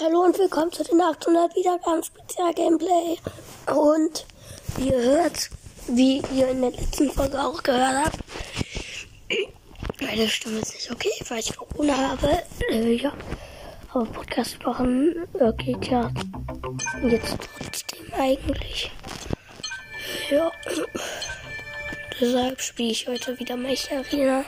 Hallo und willkommen zu den 800 Wiedergaben Spezial Gameplay. Und ihr hört, wie ihr in der letzten Folge auch gehört habt, meine Stimme ist nicht okay, weil ich Corona habe. Äh, ja, aber Podcast machen äh, geht ja jetzt trotzdem eigentlich. Ja, deshalb spiele ich heute wieder Mech Arena.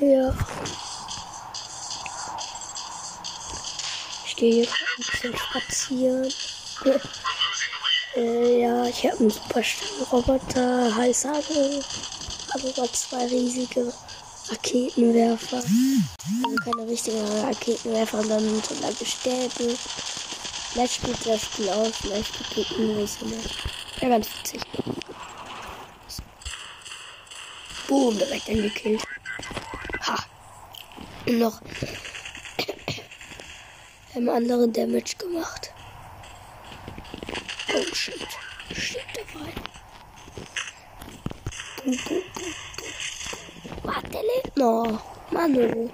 Ja. Ich gehe jetzt ein bisschen spazieren. äh, ja, ich habe einen super starken Roboter, Heißhagel, aber über zwei riesige Raketenwerfer. Also keine richtigen Raketenwerfer, sondern so lange Stäbe. Vielleicht spielt das Spiel aus, vielleicht wir so nicht. Ja, ganz witzig. Boom, direkt angekillt. Noch haben andere Damage gemacht. Oh shit. Shit dabei. Warte, lebt noch. Manu.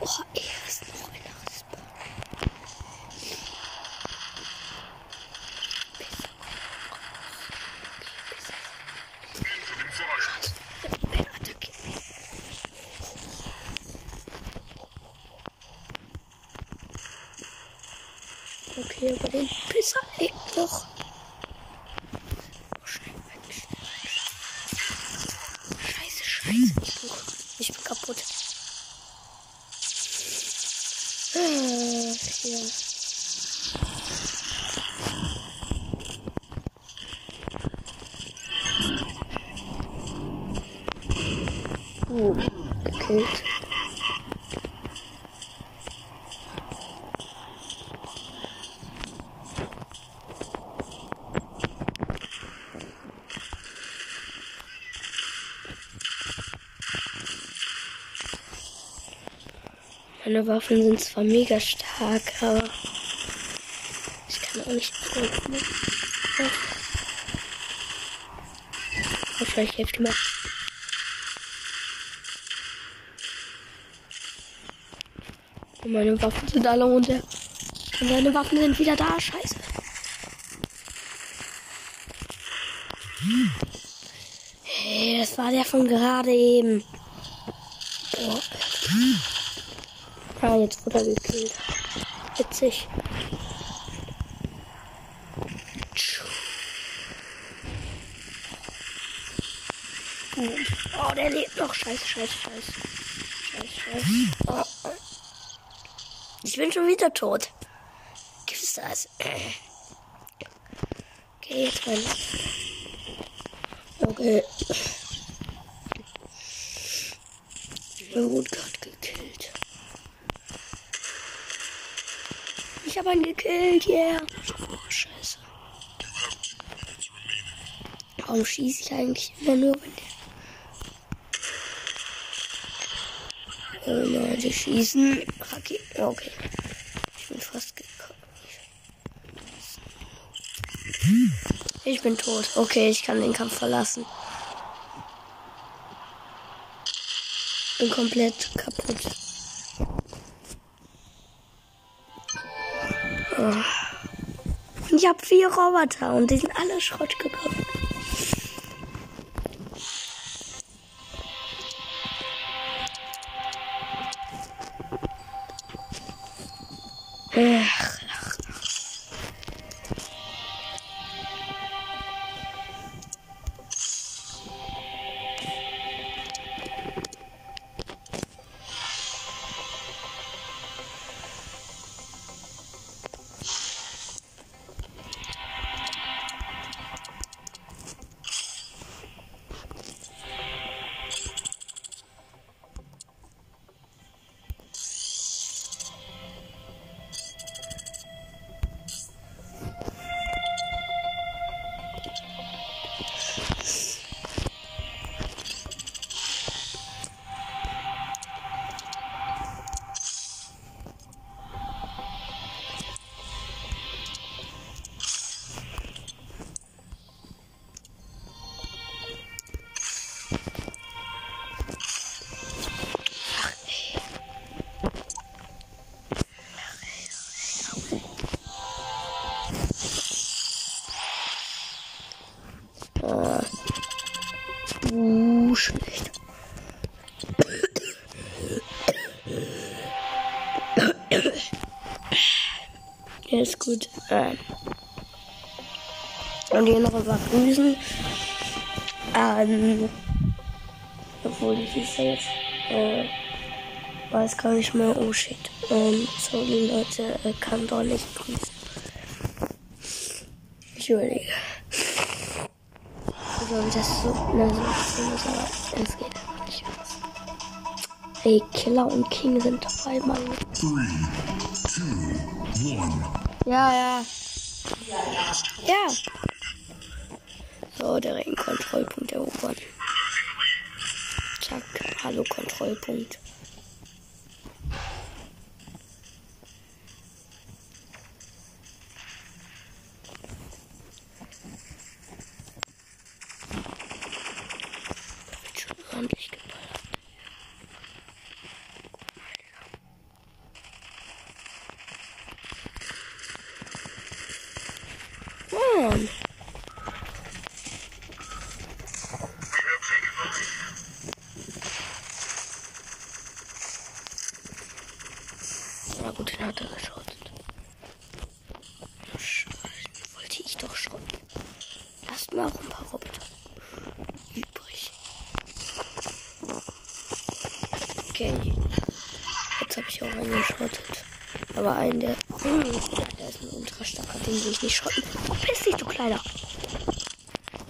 Oh, ey, ist noch einer Respawn. Wer attackiert mich? Okay, aber den Pisser lebt noch. Oh, schnell weg, schnell weg. Scheiße, scheiße. Ich bin, ich bin kaputt. Ah, ja. Oh, gekillt. Meine Waffen sind zwar mega stark, aber ich kann auch nicht gucken. Wahrscheinlich hilft mir. Und meine Waffen sind alle runter. Und meine Waffen sind wieder da. Scheiße. Hey, das war der von gerade eben. Boah. Ah, jetzt wurde er gekillt. Witzig. Oh, der lebt noch. Scheiße, scheiße, scheiße. Scheiße, scheiße. Oh. Ich bin schon wieder tot. Gibt's das? Okay, jetzt rein. Okay. Ich wurde gerade gekillt. Ich habe einen gekillt, yeah. Oh, scheiße. Warum schieße ich eigentlich immer nur, wenn der... Oh nein, die schießen. Raketen. Okay. Ich bin fast gekommen. Ich bin tot. Okay, ich kann den Kampf verlassen. Bin komplett kaputt. Ich habe vier Roboter und die sind alle Schrott gekommen. Ach. Der ist gut. Ähm. Und hier noch über Grüßen. Ähm. Obwohl, die ist jetzt. Äh, weiß gar nicht mehr. Oh shit. Ähm, sorry Leute, äh, kann doch nicht grüßen. Entschuldige. Wie das so. Na, so ist aber es geht nicht anders. Ey, Killer und King sind dabei, Mann. Ja, ja. Ja. So, der Regenkontrollpunkt erobern. Zack, hallo Kontrollpunkt. Wird schon ordentlich geballert. Mann. Er geschrottet. Scheiße, wollte ich doch schon. Lasst mal auch ein paar Roboter übrig. Okay. Jetzt habe ich auch einen geschrottet. Aber einen, der. Der ist ein ultra den will ich nicht schrotten. Verpiss dich, du Kleiner!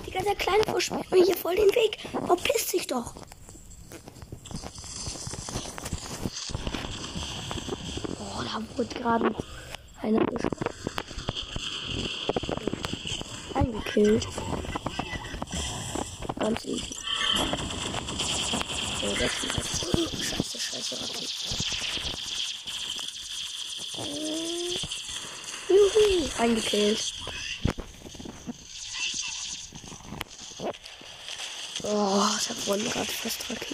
Digga, der Kleine versperrt mir hier voll den Weg. Verpiss dich doch! Oh, da wurde gerade noch einer. Eingekillt. Ganz easy. So, 36. Scheiße, scheiße, Rakete. Äh, Juhu, eingekillt. Oh, da wurden gerade fast Raketen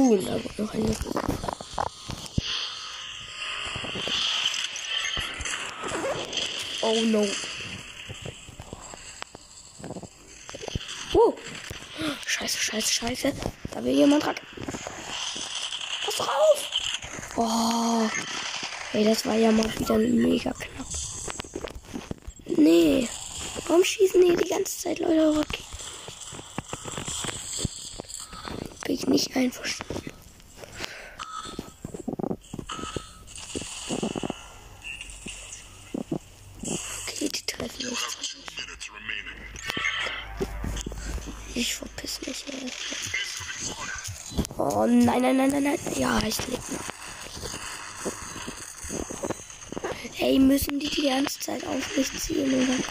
Da wurde noch eine. Oh no. Oh. Scheiße, scheiße, scheiße. Da will jemand ran. Pass drauf. Oh. Ey, das war ja mal wieder mega knapp. Nee. Warum schießen die die ganze Zeit Leute Raketen? Bin ich nicht einverstanden. Okay, die treffen nicht. Ich verpiss mich hier. Oh nein, nein, nein, nein, nein. Ja, ich lebe noch. Ey, müssen die die ganze Zeit auf mich ziehen oder was?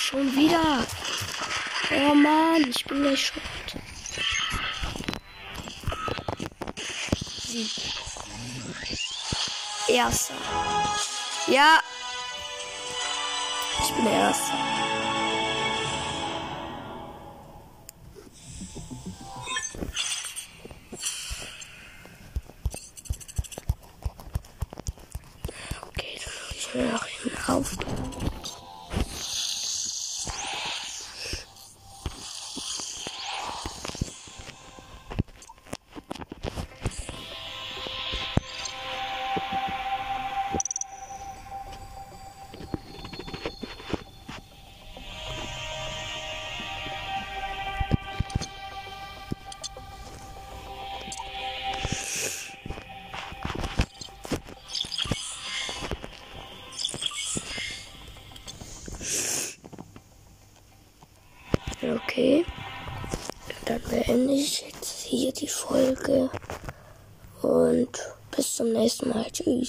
Schon wieder. Oh Mann, ich bin gleich schuld. Erster. Ja. Ich bin Erster. Okay, dann ich mir hinten Folge. Und bis zum nächsten Mal. Tschüss.